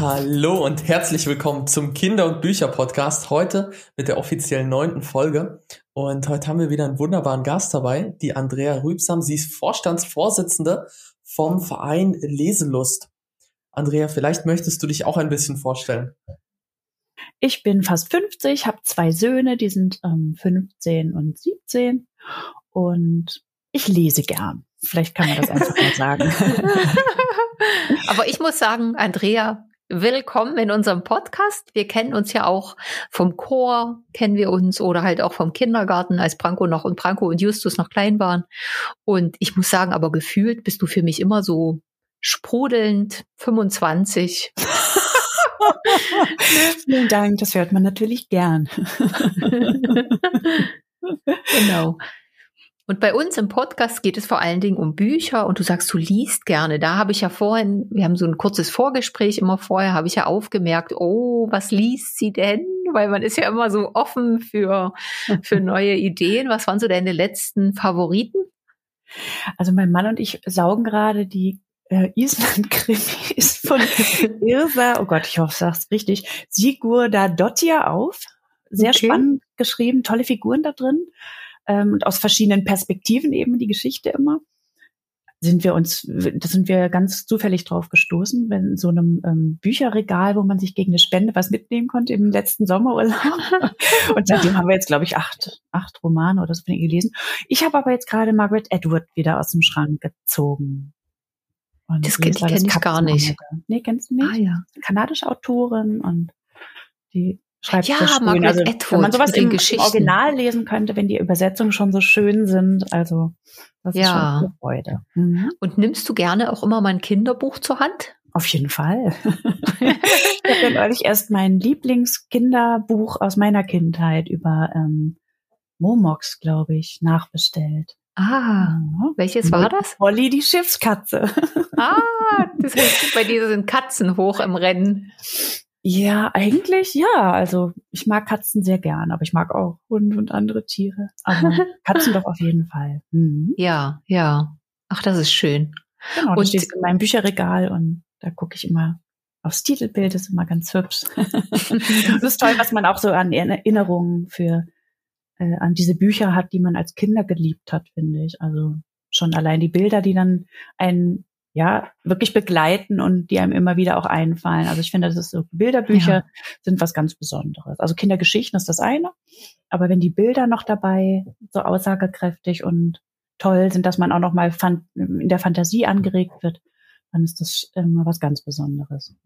Hallo und herzlich willkommen zum Kinder- und Bücher-Podcast. Heute mit der offiziellen neunten Folge. Und heute haben wir wieder einen wunderbaren Gast dabei, die Andrea Rübsam. Sie ist Vorstandsvorsitzende vom Verein Leselust. Andrea, vielleicht möchtest du dich auch ein bisschen vorstellen. Ich bin fast 50, habe zwei Söhne, die sind ähm, 15 und 17 und ich lese gern. Vielleicht kann man das einfach mal sagen. Aber ich muss sagen, Andrea, willkommen in unserem Podcast. Wir kennen uns ja auch vom Chor, kennen wir uns oder halt auch vom Kindergarten, als Branko noch und Branko und Justus noch klein waren. Und ich muss sagen, aber gefühlt bist du für mich immer so sprudelnd 25. Vielen Dank, das hört man natürlich gern. genau. Und bei uns im Podcast geht es vor allen Dingen um Bücher und du sagst, du liest gerne. Da habe ich ja vorhin, wir haben so ein kurzes Vorgespräch immer vorher, habe ich ja aufgemerkt, oh, was liest sie denn? Weil man ist ja immer so offen für, für neue Ideen. Was waren so deine letzten Favoriten? Also mein Mann und ich saugen gerade die äh, Island-Krimis von Irsa, oh Gott, ich hoffe, ich sag's richtig, Sigurda Dottir auf. Sehr okay. spannend geschrieben, tolle Figuren da drin ähm, und aus verschiedenen Perspektiven eben die Geschichte immer sind wir uns, da sind wir ganz zufällig drauf gestoßen, wenn in so einem ähm, Bücherregal, wo man sich gegen eine Spende was mitnehmen konnte im letzten Sommerurlaub. und seitdem haben wir jetzt, glaube ich, acht, acht Romane oder so von gelesen. Ich habe aber jetzt gerade Margaret Edward wieder aus dem Schrank gezogen. Und das kenne kenn ich gar nicht. Nee, kennst du nicht? Ah, ja. Kanadische Autorin und die schreibt ja, das schön. Margaret also, Atwood wenn man sowas im, im, Original lesen könnte, wenn die Übersetzungen schon so schön sind, also das ja. ist schon eine Freude. Mhm. Und nimmst du gerne auch immer mein Kinderbuch zur Hand? Auf jeden Fall. ich habe neulich erst mein Lieblingskinderbuch aus meiner Kindheit über ähm, Momox, glaube ich, nachbestellt. Ah, welches war das? Polly die Schiffskatze. ah, das heißt, bei dir sind Katzen hoch im Rennen. Ja, eigentlich ja. Also ich mag Katzen sehr gern, aber ich mag auch Hunde und andere Tiere. Aber Katzen doch auf jeden Fall. Mhm. Ja, ja. Ach, das ist schön. Genau, und steht in meinem Bücherregal und da gucke ich immer aufs Titelbild, das ist immer ganz hübsch. das ist toll, was man auch so an Erinnerungen für äh, an diese Bücher hat, die man als Kinder geliebt hat, finde ich. Also schon allein die Bilder, die dann einen ja, wirklich begleiten und die einem immer wieder auch einfallen. Also ich finde, das ist so, Bilderbücher ja. sind was ganz Besonderes. Also Kindergeschichten ist das eine, aber wenn die Bilder noch dabei so aussagekräftig und toll sind, dass man auch noch mal in der Fantasie angeregt wird, dann ist das immer was ganz Besonderes.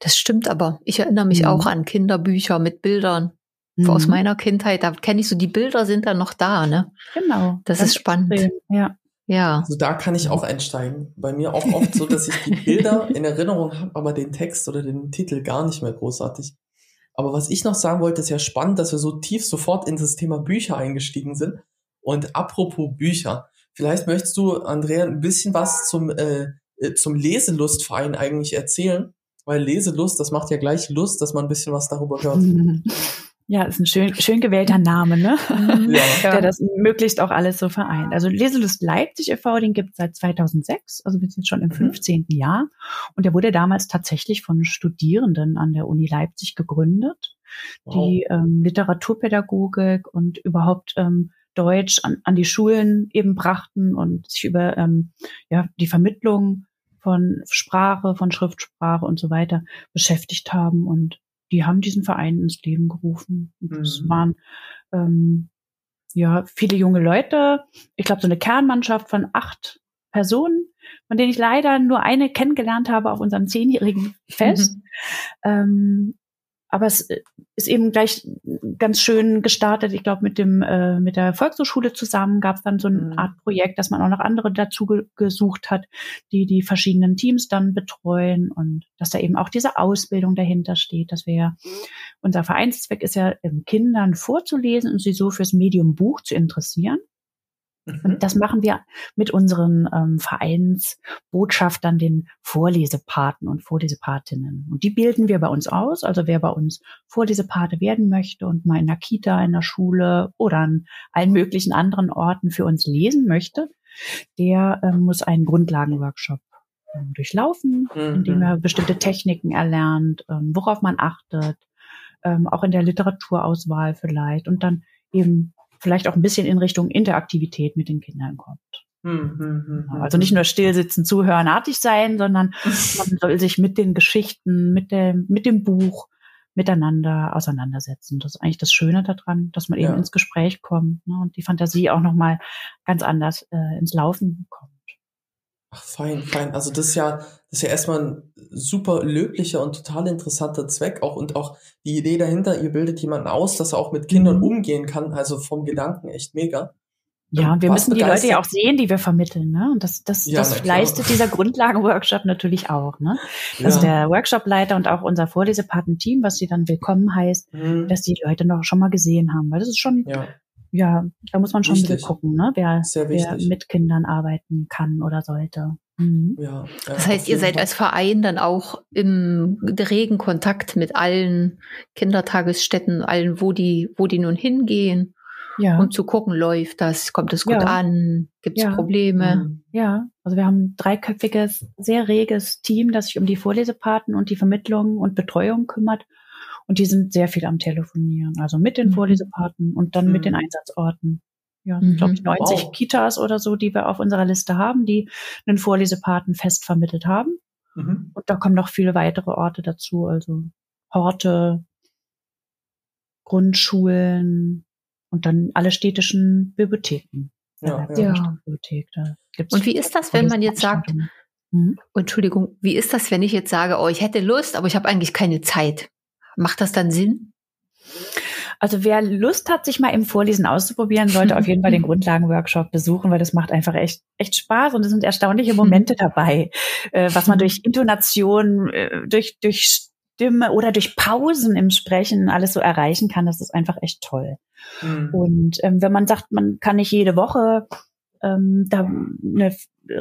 Das stimmt aber. Ich erinnere mich mhm. auch an Kinderbücher mit Bildern mhm. aus meiner Kindheit. Da kenne ich so, die Bilder sind dann noch da, ne? Genau. Das ist spannend. Extrem. Ja. Ja. Also da kann ich auch einsteigen. Bei mir auch oft so, dass ich die Bilder in Erinnerung habe, aber den Text oder den Titel gar nicht mehr großartig. Aber was ich noch sagen wollte, ist ja spannend, dass wir so tief sofort in das Thema Bücher eingestiegen sind. Und apropos Bücher, vielleicht möchtest du, Andrea, ein bisschen was zum, äh, äh zum Leselustverein eigentlich erzählen? Weil Leselust, das macht ja gleich Lust, dass man ein bisschen was darüber hört. Ja, ist ein schön, schön gewählter Name, ne? Mhm. Ja. Der das möglichst auch alles so vereint. Also Leselust Leipzig e.V., den gibt es seit 2006, also wir sind schon im 15. Mhm. Jahr. Und der wurde damals tatsächlich von Studierenden an der Uni Leipzig gegründet, wow. die ähm, Literaturpädagogik und überhaupt ähm, Deutsch an, an die Schulen eben brachten und sich über ähm, ja, die Vermittlung von Sprache, von Schriftsprache und so weiter beschäftigt haben und die haben diesen Verein ins Leben gerufen. Es mhm. waren ähm, ja viele junge Leute. Ich glaube, so eine Kernmannschaft von acht Personen, von denen ich leider nur eine kennengelernt habe auf unserem zehnjährigen Fest. Mhm. Ähm, aber es äh, ist eben gleich ganz schön gestartet. Ich glaube, mit dem äh, mit der Volkshochschule zusammen gab es dann so eine mhm. Art Projekt, dass man auch noch andere dazu ge gesucht hat, die die verschiedenen Teams dann betreuen und dass da eben auch diese Ausbildung dahinter steht, dass wir ja unser Vereinszweck ist ja Kindern vorzulesen und sie so fürs Medium Buch zu interessieren. Und mhm. das machen wir mit unseren ähm, Vereinsbotschaftern, den Vorlesepaten und Vorlesepatinnen. Und die bilden wir bei uns aus. Also wer bei uns Vorlesepate werden möchte und mal in der Kita, in der Schule oder an allen möglichen anderen Orten für uns lesen möchte, der ähm, muss einen Grundlagenworkshop ähm, durchlaufen, mhm. indem er bestimmte Techniken erlernt, ähm, worauf man achtet, ähm, auch in der Literaturauswahl vielleicht und dann eben vielleicht auch ein bisschen in Richtung Interaktivität mit den Kindern kommt. Mhm, also nicht nur still sitzen, zuhören, artig sein, sondern man soll sich mit den Geschichten, mit dem, mit dem Buch miteinander auseinandersetzen. Das ist eigentlich das Schöne daran, dass man eben ja. ins Gespräch kommt ne, und die Fantasie auch nochmal ganz anders äh, ins Laufen kommt. Ach, fein, fein. Also das ist ja, das ist ja erstmal ein super löblicher und total interessanter Zweck auch und auch die Idee dahinter, ihr bildet jemanden aus, dass er auch mit Kindern mhm. umgehen kann, also vom Gedanken echt mega. Ja, und wir müssen die Leute ja auch sehen, die wir vermitteln, ne? Und das, das, ja, das leistet dieser Grundlagenworkshop natürlich auch, ne? Dass ja. der Workshopleiter und auch unser Vorlesepaten-Team, was sie dann willkommen heißt, mhm. dass die Leute noch schon mal gesehen haben, weil das ist schon, ja, ja da muss man schon wichtig. gucken, ne? Wer, wer mit Kindern arbeiten kann oder sollte. Mhm. Ja, das heißt, ihr seid als Verein dann auch im regen Kontakt mit allen Kindertagesstätten, allen, wo die, wo die nun hingehen ja. um zu gucken, läuft das, kommt es gut ja. an, gibt es ja. Probleme. Mhm. Ja, also wir haben ein dreiköpfiges, sehr reges Team, das sich um die Vorlesepaten und die Vermittlung und Betreuung kümmert. Und die sind sehr viel am Telefonieren, also mit den mhm. Vorlesepaten und dann mhm. mit den Einsatzorten. Ja, mhm. glaube ich, 90 wow. Kitas oder so, die wir auf unserer Liste haben, die einen Vorlesepaten fest vermittelt haben. Mhm. Und da kommen noch viele weitere Orte dazu, also Horte, Grundschulen, und dann alle städtischen Bibliotheken. Ja, ja. Bibliothek, und wie ist das, wenn man jetzt sagt, mhm. Entschuldigung, wie ist das, wenn ich jetzt sage, oh, ich hätte Lust, aber ich habe eigentlich keine Zeit? Macht das dann Sinn? Also wer Lust hat, sich mal im Vorlesen auszuprobieren, sollte auf jeden Fall den Grundlagenworkshop besuchen, weil das macht einfach echt, echt Spaß und es sind erstaunliche Momente dabei, äh, was man durch Intonation, äh, durch, durch Stimme oder durch Pausen im Sprechen alles so erreichen kann, das ist einfach echt toll. Mhm. Und ähm, wenn man sagt, man kann nicht jede Woche ähm, da eine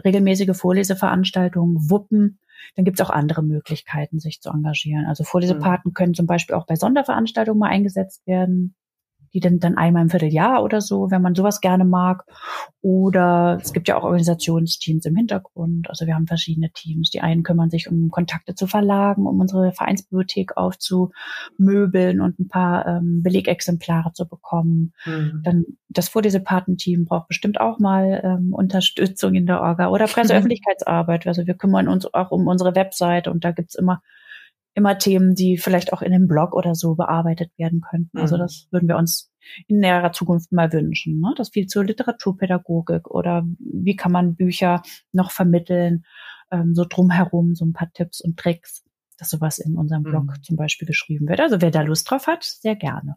regelmäßige Vorleseveranstaltung wuppen, dann gibt es auch andere Möglichkeiten, sich zu engagieren. Also Vorlesepaten mhm. können zum Beispiel auch bei Sonderveranstaltungen mal eingesetzt werden die dann, dann einmal im Vierteljahr oder so, wenn man sowas gerne mag. Oder es gibt ja auch Organisationsteams im Hintergrund. Also wir haben verschiedene Teams. Die einen kümmern sich um Kontakte zu Verlagen, um unsere Vereinsbibliothek aufzumöbeln und ein paar ähm, Belegexemplare zu bekommen. Mhm. Dann das Vorlesepatenteam braucht bestimmt auch mal ähm, Unterstützung in der Orga oder Presseöffentlichkeitsarbeit. Also wir kümmern uns auch um unsere Webseite und da gibt's immer immer Themen, die vielleicht auch in einem Blog oder so bearbeitet werden könnten. Also mhm. das würden wir uns in näherer Zukunft mal wünschen. Ne? Das viel zur Literaturpädagogik oder wie kann man Bücher noch vermitteln, ähm, so drumherum, so ein paar Tipps und Tricks, dass sowas in unserem Blog mhm. zum Beispiel geschrieben wird. Also wer da Lust drauf hat, sehr gerne.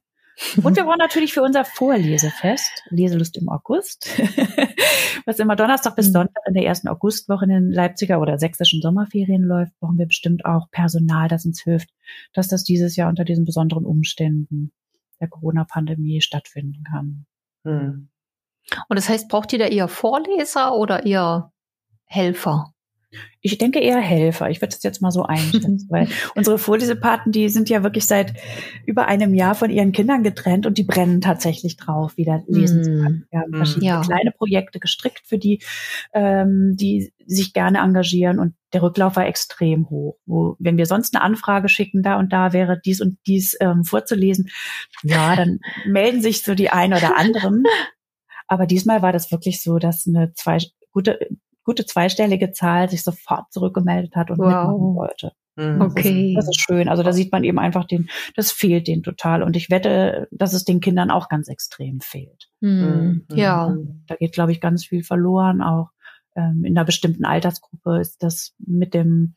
Und wir wollen natürlich für unser Vorlesefest, Leselust im August, was immer Donnerstag bis mhm. Sonntag in der ersten Augustwoche in den Leipziger oder sächsischen Sommerferien läuft, brauchen wir bestimmt auch Personal, das uns hilft, dass das dieses Jahr unter diesen besonderen Umständen der Corona-Pandemie stattfinden kann. Mhm. Und das heißt, braucht ihr da eher Vorleser oder eher Helfer? Ich denke eher Helfer. Ich würde es jetzt mal so einschätzen, weil unsere Vorlesepaten, die sind ja wirklich seit über einem Jahr von ihren Kindern getrennt und die brennen tatsächlich drauf, wieder lesen mm. zu können. Wir haben mm. verschiedene ja. kleine Projekte gestrickt für die, ähm, die sich gerne engagieren und der Rücklauf war extrem hoch. Wo, wenn wir sonst eine Anfrage schicken, da und da wäre dies und dies ähm, vorzulesen, ja, dann melden sich so die einen oder anderen. Aber diesmal war das wirklich so, dass eine zwei gute gute zweistellige Zahl sich sofort zurückgemeldet hat und wow. mitmachen wollte. Mhm. Okay. Das ist, das ist, schön. Also da sieht man eben einfach den, das fehlt denen total. Und ich wette, dass es den Kindern auch ganz extrem fehlt. Mhm. Ja. Da geht, glaube ich, ganz viel verloren. Auch ähm, in einer bestimmten Altersgruppe ist das mit dem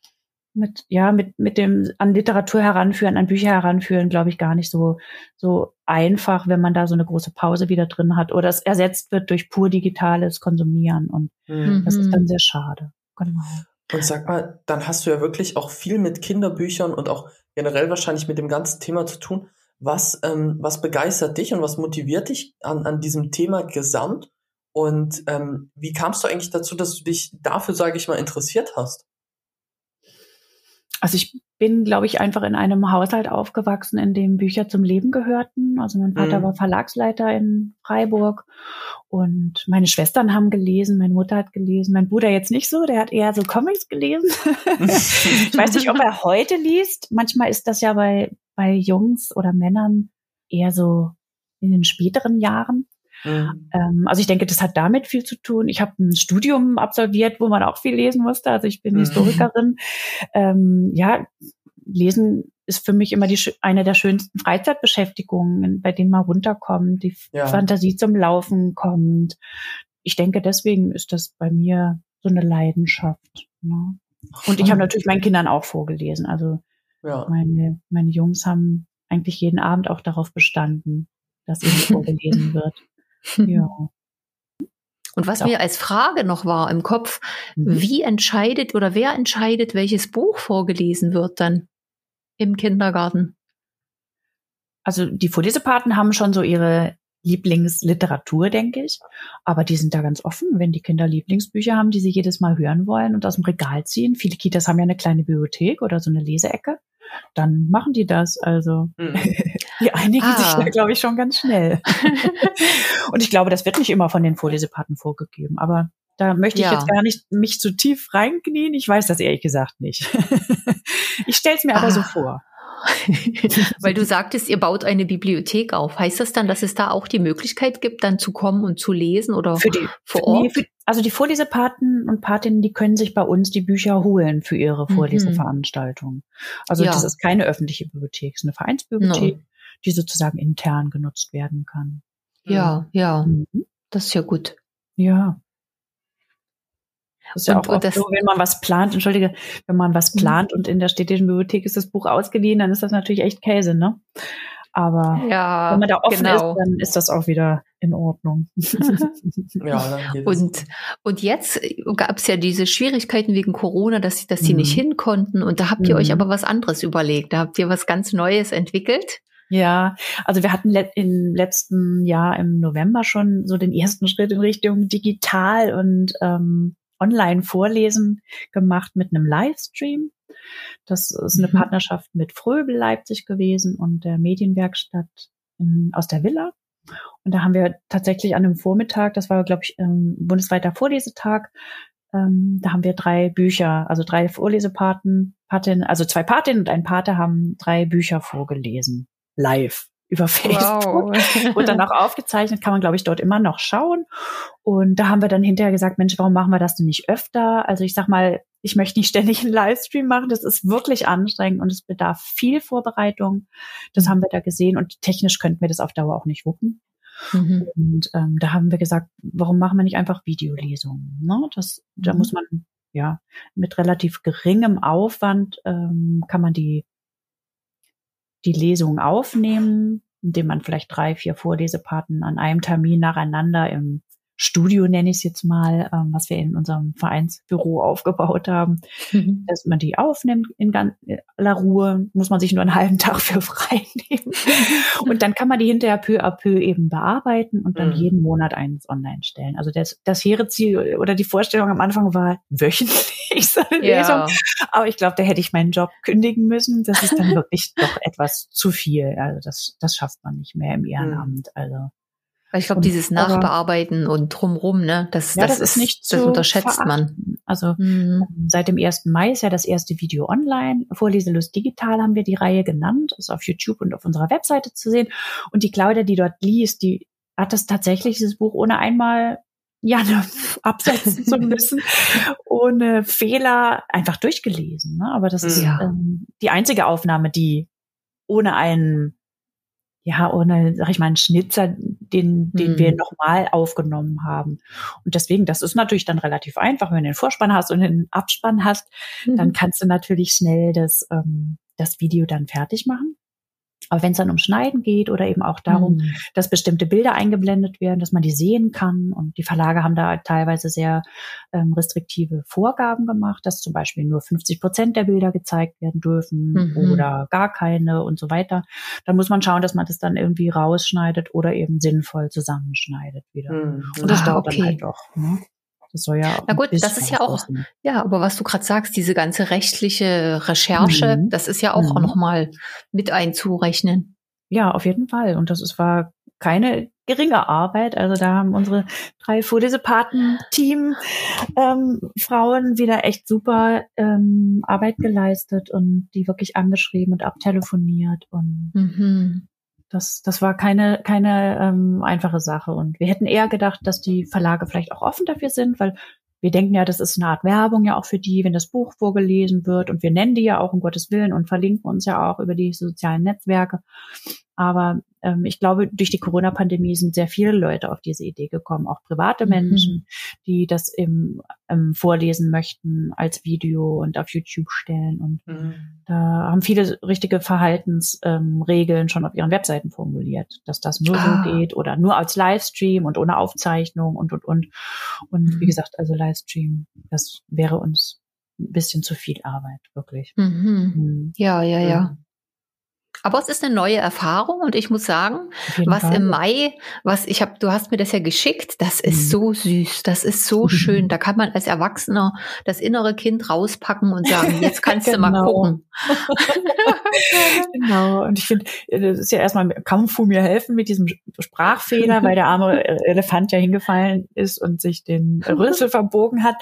mit, ja, mit, mit dem an Literatur heranführen, an Bücher heranführen, glaube ich, gar nicht so, so einfach, wenn man da so eine große Pause wieder drin hat oder es ersetzt wird durch pur digitales Konsumieren und mhm. das ist dann sehr schade. Genau. Und sag mal, dann hast du ja wirklich auch viel mit Kinderbüchern und auch generell wahrscheinlich mit dem ganzen Thema zu tun. Was, ähm, was begeistert dich und was motiviert dich an, an diesem Thema gesamt? Und ähm, wie kamst du eigentlich dazu, dass du dich dafür, sage ich mal, interessiert hast? Also ich bin, glaube ich, einfach in einem Haushalt aufgewachsen, in dem Bücher zum Leben gehörten. Also mein Vater mhm. war Verlagsleiter in Freiburg und meine Schwestern haben gelesen, meine Mutter hat gelesen, mein Bruder jetzt nicht so, der hat eher so Comics gelesen. ich weiß nicht, ob er heute liest. Manchmal ist das ja bei, bei Jungs oder Männern eher so in den späteren Jahren. Mhm. Ähm, also ich denke, das hat damit viel zu tun. Ich habe ein Studium absolviert, wo man auch viel lesen musste. Also ich bin mhm. Historikerin. Ähm, ja, lesen ist für mich immer die eine der schönsten Freizeitbeschäftigungen, bei denen man runterkommt, die ja. Fantasie zum Laufen kommt. Ich denke, deswegen ist das bei mir so eine Leidenschaft. Ne? Und ich habe natürlich meinen Kindern auch vorgelesen. Also ja. meine, meine Jungs haben eigentlich jeden Abend auch darauf bestanden, dass ihnen vorgelesen wird. Ja. Und was mir als Frage noch war im Kopf, mhm. wie entscheidet oder wer entscheidet, welches Buch vorgelesen wird dann im Kindergarten? Also die Vorlesepaten haben schon so ihre Lieblingsliteratur, denke ich. Aber die sind da ganz offen, wenn die Kinder Lieblingsbücher haben, die sie jedes Mal hören wollen und aus dem Regal ziehen. Viele Kitas haben ja eine kleine Bibliothek oder so eine Leseecke. Dann machen die das. Also mhm. die einigen ah. sich da, glaube ich, schon ganz schnell. und ich glaube, das wird nicht immer von den Vorlesepaten vorgegeben. Aber da möchte ich ja. jetzt gar nicht mich zu tief reinknien. Ich weiß das ehrlich gesagt nicht. ich stelle es mir ah. aber so ah. vor. Weil du sagtest, ihr baut eine Bibliothek auf. Heißt das dann, dass es da auch die Möglichkeit gibt, dann zu kommen und zu lesen oder für die, vor Ort? Nee, für, also die Vorlesepaten und Patinnen, die können sich bei uns die Bücher holen für ihre mhm. Vorleseveranstaltung. Also ja. das ist keine öffentliche Bibliothek, es ist eine Vereinsbibliothek, no. Die sozusagen intern genutzt werden kann. Ja, ja. Mhm. Das ist ja gut. Ja. Das ist ja auch das, so, wenn man was plant, entschuldige, wenn man was mhm. plant und in der städtischen Bibliothek ist das Buch ausgeliehen, dann ist das natürlich echt Käse, ne? Aber ja, wenn man da offen genau. ist, dann ist das auch wieder in Ordnung. ja, und, und jetzt gab es ja diese Schwierigkeiten wegen Corona, dass, dass sie mhm. nicht hin konnten. Und da habt ihr mhm. euch aber was anderes überlegt. Da habt ihr was ganz Neues entwickelt. Ja, also wir hatten im letzten Jahr im November schon so den ersten Schritt in Richtung digital und ähm, Online-Vorlesen gemacht mit einem Livestream. Das ist eine mhm. Partnerschaft mit Fröbel Leipzig gewesen und der Medienwerkstatt in, aus der Villa. Und da haben wir tatsächlich an einem Vormittag, das war, glaube ich, ein bundesweiter Vorlesetag, ähm, da haben wir drei Bücher, also drei Vorlesepaten, Patin, also zwei Patinnen und ein Pate haben drei Bücher vorgelesen, live über Facebook wow. und dann auch aufgezeichnet, kann man, glaube ich, dort immer noch schauen. Und da haben wir dann hinterher gesagt, Mensch, warum machen wir das denn nicht öfter? Also ich sag mal, ich möchte nicht ständig einen Livestream machen. Das ist wirklich anstrengend und es bedarf viel Vorbereitung. Das haben wir da gesehen und technisch könnten wir das auf Dauer auch nicht wuppen. Mhm. Und ähm, da haben wir gesagt, warum machen wir nicht einfach Videolesungen? Ne? Das, da mhm. muss man ja mit relativ geringem Aufwand ähm, kann man die die Lesung aufnehmen, indem man vielleicht drei, vier Vorlesepaten an einem Termin nacheinander im Studio, nenne ich es jetzt mal, ähm, was wir in unserem Vereinsbüro aufgebaut haben, mhm. dass man die aufnimmt in aller Ruhe, muss man sich nur einen halben Tag für frei nehmen. und dann kann man die hinterher peu à peu eben bearbeiten und dann mhm. jeden Monat eins online stellen. Also das, das hehre Ziel oder die Vorstellung am Anfang war wöchentlich so eine ja. Lesung. Aber ich glaube, da hätte ich meinen Job kündigen müssen. Das ist dann wirklich doch etwas zu viel. Also das, das schafft man nicht mehr im Ehrenamt. Mhm. Also ich glaube, dieses Nachbearbeiten und drumrum, ne, das, ja, das, das ist nicht das unterschätzt verachten. man. Also mhm. seit dem 1. Mai ist ja das erste Video online. Vorleselust digital haben wir die Reihe genannt. Ist auf YouTube und auf unserer Webseite zu sehen. Und die Claudia, die dort liest, die hat das tatsächlich, dieses Buch, ohne einmal ja, ne, absetzen zu müssen, ohne Fehler einfach durchgelesen. Ne? Aber das ist ja. ähm, die einzige Aufnahme, die ohne einen ja, ohne, sag ich mal, einen Schnitzer, den, den mhm. wir nochmal aufgenommen haben. Und deswegen, das ist natürlich dann relativ einfach, wenn du den Vorspann hast und den Abspann hast, mhm. dann kannst du natürlich schnell das, ähm, das Video dann fertig machen. Aber wenn es dann um Schneiden geht oder eben auch darum, mhm. dass bestimmte Bilder eingeblendet werden, dass man die sehen kann und die Verlage haben da teilweise sehr ähm, restriktive Vorgaben gemacht, dass zum Beispiel nur 50 Prozent der Bilder gezeigt werden dürfen mhm. oder gar keine und so weiter, dann muss man schauen, dass man das dann irgendwie rausschneidet oder eben sinnvoll zusammenschneidet wieder. Mhm. Und das ah, dauert okay. dann halt doch. Ne? Das soll ja auch. Na gut, das ist ja auch, ja, aber was du gerade sagst, diese ganze rechtliche Recherche, mhm. das ist ja auch, mhm. auch nochmal mit einzurechnen. Ja, auf jeden Fall. Und das ist, war keine geringe Arbeit. Also da haben unsere drei Vorlesepaten-Team ähm, Frauen wieder echt super ähm, Arbeit geleistet und die wirklich angeschrieben und abtelefoniert und mhm. Das, das war keine, keine ähm, einfache Sache. Und wir hätten eher gedacht, dass die Verlage vielleicht auch offen dafür sind, weil wir denken ja, das ist eine Art Werbung ja auch für die, wenn das Buch vorgelesen wird und wir nennen die ja auch um Gottes Willen und verlinken uns ja auch über die sozialen Netzwerke. Aber ähm, ich glaube, durch die Corona-Pandemie sind sehr viele Leute auf diese Idee gekommen, auch private mhm. Menschen, die das im, ähm, vorlesen möchten als Video und auf YouTube stellen. Und mhm. da haben viele richtige Verhaltensregeln ähm, schon auf ihren Webseiten formuliert, dass das nur ah. so geht oder nur als Livestream und ohne Aufzeichnung und und und. Und mhm. wie gesagt, also Livestream, das wäre uns ein bisschen zu viel Arbeit, wirklich. Mhm. mhm. Ja, ja, ja. Aber es ist eine neue Erfahrung und ich muss sagen, was Fall. im Mai, was ich habe, du hast mir das ja geschickt, das ist mhm. so süß, das ist so mhm. schön. Da kann man als Erwachsener das innere Kind rauspacken und sagen, jetzt kannst genau. du mal genau. gucken. genau. Und ich finde, das ist ja erstmal, kann Fu mir helfen mit diesem Sprachfehler, weil der arme Elefant ja hingefallen ist und sich den Rüssel verbogen hat.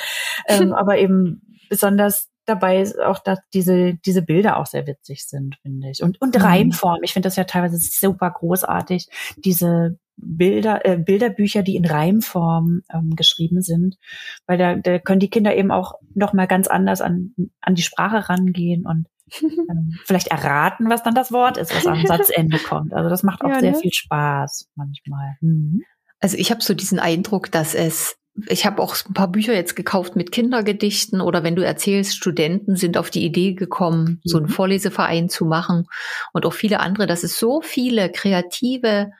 Ähm, aber eben besonders dabei ist auch, dass diese, diese Bilder auch sehr witzig sind, finde ich. Und, und mhm. Reimform. Ich finde das ja teilweise super großartig. Diese Bilder, äh, Bilderbücher, die in Reimform ähm, geschrieben sind, weil da, da können die Kinder eben auch noch mal ganz anders an, an die Sprache rangehen und ähm, vielleicht erraten, was dann das Wort ist, was am Satzende kommt. Also das macht auch ja, sehr ne? viel Spaß manchmal. Mhm. Also ich habe so diesen Eindruck, dass es ich habe auch ein paar Bücher jetzt gekauft mit Kindergedichten oder wenn du erzählst, Studenten sind auf die Idee gekommen, so einen mhm. Vorleseverein zu machen und auch viele andere, dass es so viele kreative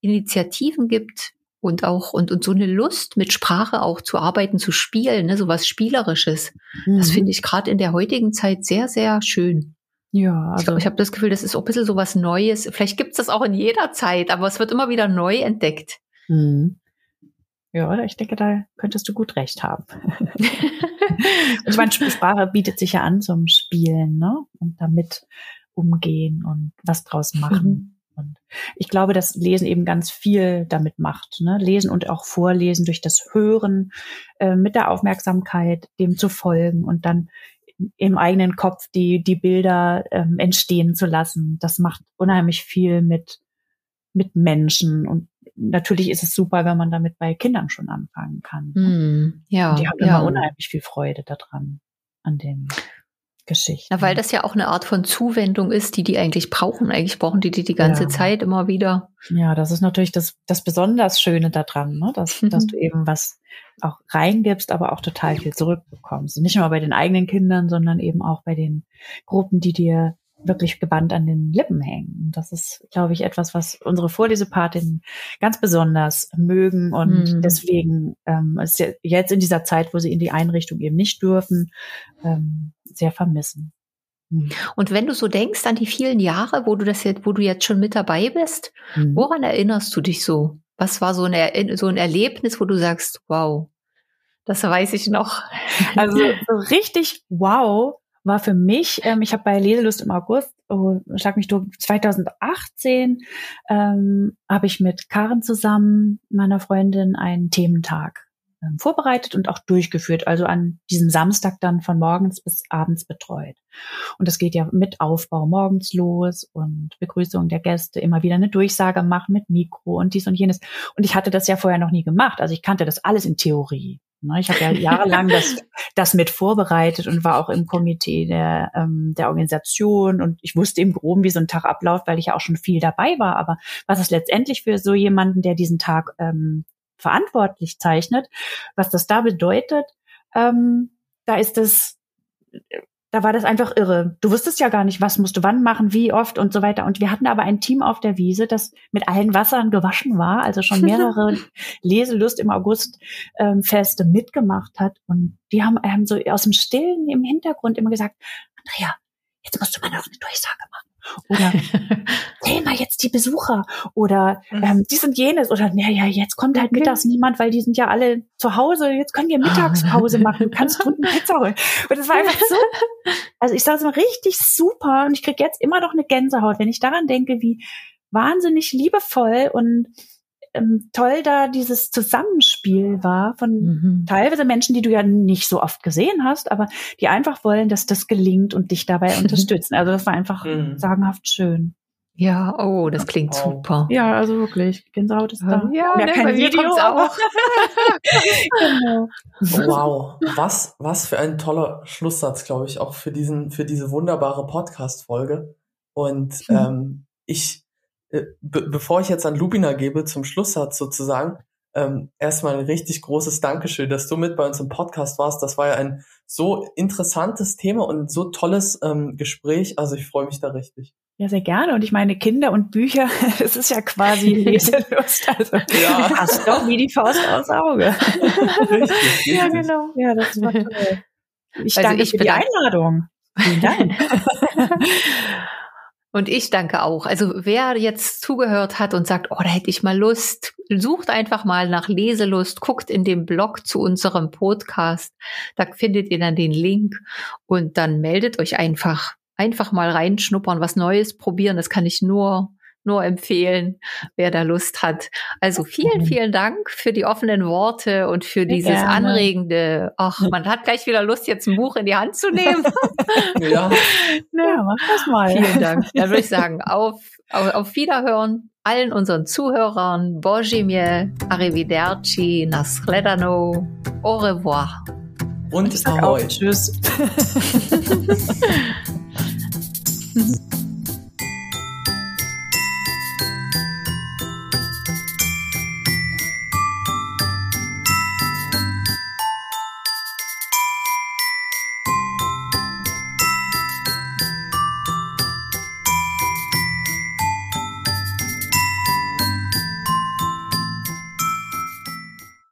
Initiativen gibt und auch und, und so eine Lust mit Sprache auch zu arbeiten, zu spielen, ne, so was Spielerisches. Mhm. Das finde ich gerade in der heutigen Zeit sehr, sehr schön. Ja, also ich, ich habe das Gefühl, das ist auch ein bisschen so was Neues. Vielleicht gibt es das auch in jeder Zeit, aber es wird immer wieder neu entdeckt. Mhm. Ja, ich denke, da könntest du gut recht haben. ich meine, Sprache bietet sich ja an zum Spielen, ne? Und damit umgehen und was draus machen. Mhm. Und ich glaube, dass Lesen eben ganz viel damit macht. Ne? Lesen und auch Vorlesen durch das Hören, äh, mit der Aufmerksamkeit, dem zu folgen und dann im eigenen Kopf die, die Bilder ähm, entstehen zu lassen. Das macht unheimlich viel mit, mit Menschen und natürlich ist es super, wenn man damit bei Kindern schon anfangen kann. Mm, ja, und die haben ja. immer unheimlich viel Freude daran, an den Geschichten. Ja, weil das ja auch eine Art von Zuwendung ist, die die eigentlich brauchen. Eigentlich brauchen die die die ganze ja. Zeit immer wieder. Ja, das ist natürlich das, das besonders Schöne daran, ne? dass, mhm. dass du eben was auch reingibst, aber auch total viel zurückbekommst. Und nicht nur bei den eigenen Kindern, sondern eben auch bei den Gruppen, die dir wirklich gebannt an den Lippen hängen. Das ist, glaube ich, etwas, was unsere Vorlesepatinnen ganz besonders mögen und mhm. deswegen ähm, ist jetzt in dieser Zeit, wo sie in die Einrichtung eben nicht dürfen, ähm, sehr vermissen. Mhm. Und wenn du so denkst an die vielen Jahre, wo du das jetzt, wo du jetzt schon mit dabei bist, mhm. woran erinnerst du dich so? Was war so ein, so ein Erlebnis, wo du sagst, wow, das weiß ich noch. Also so richtig wow war für mich, ähm, ich habe bei Leselust im August, oh, schlag mich durch, 2018 ähm, habe ich mit Karen zusammen, meiner Freundin, einen Thementag ähm, vorbereitet und auch durchgeführt, also an diesem Samstag dann von morgens bis abends betreut. Und das geht ja mit Aufbau morgens los und Begrüßung der Gäste, immer wieder eine Durchsage machen mit Mikro und dies und jenes. Und ich hatte das ja vorher noch nie gemacht. Also ich kannte das alles in Theorie. Ne, ich habe ja jahrelang das, das mit vorbereitet und war auch im Komitee der, ähm, der Organisation und ich wusste im Groben, wie so ein Tag abläuft, weil ich ja auch schon viel dabei war. Aber was ist letztendlich für so jemanden, der diesen Tag ähm, verantwortlich zeichnet, was das da bedeutet, ähm, da ist es da war das einfach irre. Du wusstest ja gar nicht, was musst du wann machen, wie oft und so weiter. Und wir hatten aber ein Team auf der Wiese, das mit allen Wassern gewaschen war, also schon mehrere Leselust im August ähm, Feste mitgemacht hat. Und die haben, haben so aus dem Stillen im Hintergrund immer gesagt, Andrea, jetzt musst du mal noch eine Durchsage machen. Oder zähl mal jetzt die Besucher. Oder mhm. ähm, dies und jenes. Oder naja, jetzt kommt halt mittags niemand, weil die sind ja alle zu Hause, jetzt können wir Mittagspause machen, du kannst unten Pizza holen. Und das war einfach so, also ich sage es mal richtig super und ich krieg jetzt immer noch eine Gänsehaut, wenn ich daran denke, wie wahnsinnig liebevoll und ähm, toll da dieses Zusammenspiel war von mhm. teilweise Menschen, die du ja nicht so oft gesehen hast, aber die einfach wollen, dass das gelingt und dich dabei unterstützen. Also das war einfach mhm. sagenhaft schön. Ja, oh, das klingt oh. super. Ja, also wirklich, Gänsehaut ist da. Ja, ja ne, kein Video auch. genau. Wow, was was für ein toller Schlusssatz, glaube ich, auch für diesen für diese wunderbare Podcast Folge. Und hm. ähm, ich be bevor ich jetzt an Lubina gebe, zum Schlusssatz sozusagen, ähm, erstmal ein richtig großes Dankeschön, dass du mit bei uns im Podcast warst. Das war ja ein so interessantes Thema und so tolles ähm, Gespräch. Also ich freue mich da richtig. Ja, sehr gerne. Und ich meine, Kinder und Bücher, es ist ja quasi Leselust. Also ja. hast doch wie die Faust aufs Auge. Richtig, ja, genau. Ja, das war toll. Ich also danke ich für die Einladung. Vielen Dank. Und ich danke auch. Also wer jetzt zugehört hat und sagt, oh, da hätte ich mal Lust, sucht einfach mal nach Leselust, guckt in dem Blog zu unserem Podcast. Da findet ihr dann den Link und dann meldet euch einfach. Einfach mal reinschnuppern, was Neues probieren. Das kann ich nur nur empfehlen, wer da Lust hat. Also vielen, vielen Dank für die offenen Worte und für dieses Gerne. anregende. Ach, man hat gleich wieder Lust, jetzt ein Buch in die Hand zu nehmen. ja. ja, mach das mal. Vielen Dank. Dann würde ich sagen, auf, auf, auf Wiederhören allen unseren Zuhörern. Bojimie, arrivederci, nasledano, au revoir. Und Ahoi. Tschüss.